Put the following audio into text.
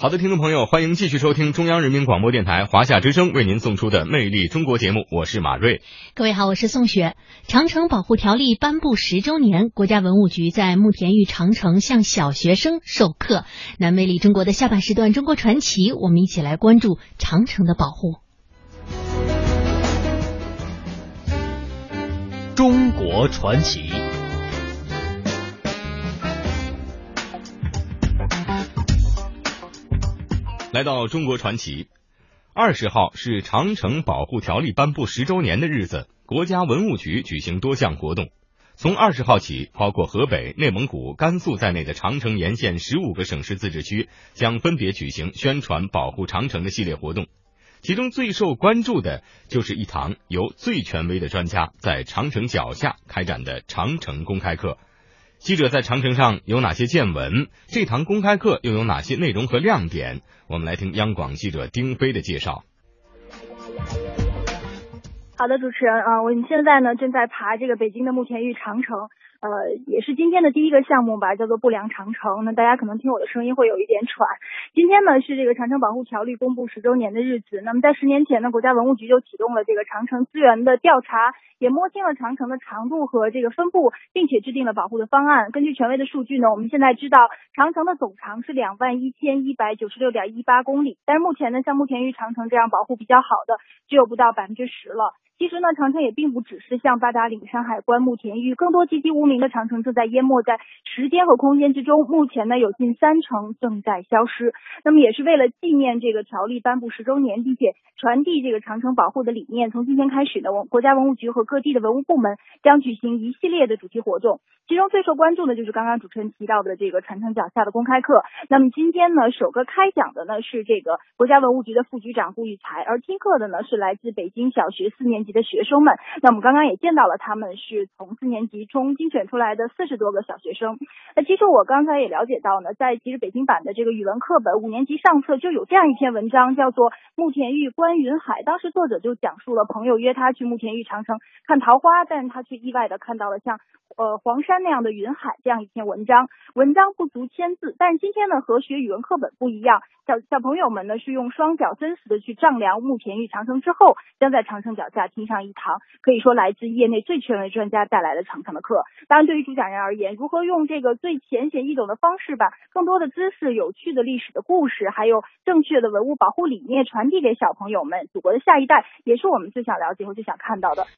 好的，听众朋友，欢迎继续收听中央人民广播电台华夏之声为您送出的《魅力中国》节目，我是马瑞。各位好，我是宋雪。长城保护条例颁布十周年，国家文物局在慕田峪长城向小学生授课。那《魅力中国》的下半时段《中国传奇》，我们一起来关注长城的保护。中国传奇。来到中国传奇，二十号是长城保护条例颁布十周年的日子，国家文物局举行多项活动。从二十号起，包括河北、内蒙古、甘肃在内的长城沿线十五个省市自治区将分别举行宣传保护长城的系列活动。其中最受关注的就是一堂由最权威的专家在长城脚下开展的长城公开课。记者在长城上有哪些见闻？这堂公开课又有哪些内容和亮点？我们来听央广记者丁飞的介绍。好的，主持人啊，我们现在呢正在爬这个北京的慕田峪长城。呃，也是今天的第一个项目吧，叫做不良长城。那大家可能听我的声音会有一点喘。今天呢是这个长城保护条例公布十周年的日子。那么在十年前呢，国家文物局就启动了这个长城资源的调查，也摸清了长城的长度和这个分布，并且制定了保护的方案。根据权威的数据呢，我们现在知道长城的总长是两万一千一百九十六点一八公里，但是目前呢，像慕田峪长城这样保护比较好的，只有不到百分之十了。其实呢，长城也并不只是像八达岭、山海关、慕田峪，更多籍籍无名的长城正在淹没在时间和空间之中。目前呢，有近三成正在消失。那么，也是为了纪念这个条例颁布十周年，并且传递这个长城保护的理念。从今天开始呢，我国家文物局和各地的文物部门将举行一系列的主题活动。其中最受关注的就是刚刚主持人提到的这个传承脚下的公开课。那么今天呢，首个开讲的呢是这个国家文物局的副局长顾玉才，而听课的呢是来自北京小学四年级的学生们。那我们刚刚也见到了，他们是从四年级中精选出来的四十多个小学生。那其实我刚才也了解到呢，在其实北京版的这个语文课本五年级上册就有这样一篇文章，叫做《慕田峪观云海》。当时作者就讲述了朋友约他去慕田峪长城看桃花，但是他却意外的看到了像呃黄山。那样的云海，这样一篇文章，文章不足千字，但今天呢和学语文课本不一样，小小朋友们呢是用双脚真实的去丈量慕田峪长城之后，将在长城脚下听上一堂可以说来自业内最权威专家带来的长城的课。当然，对于主讲人而言，如何用这个最浅显易懂的方式，把更多的知识、有趣的历史的故事，还有正确的文物保护理念传递给小朋友们，祖国的下一代，也是我们最想了解和最想看到的。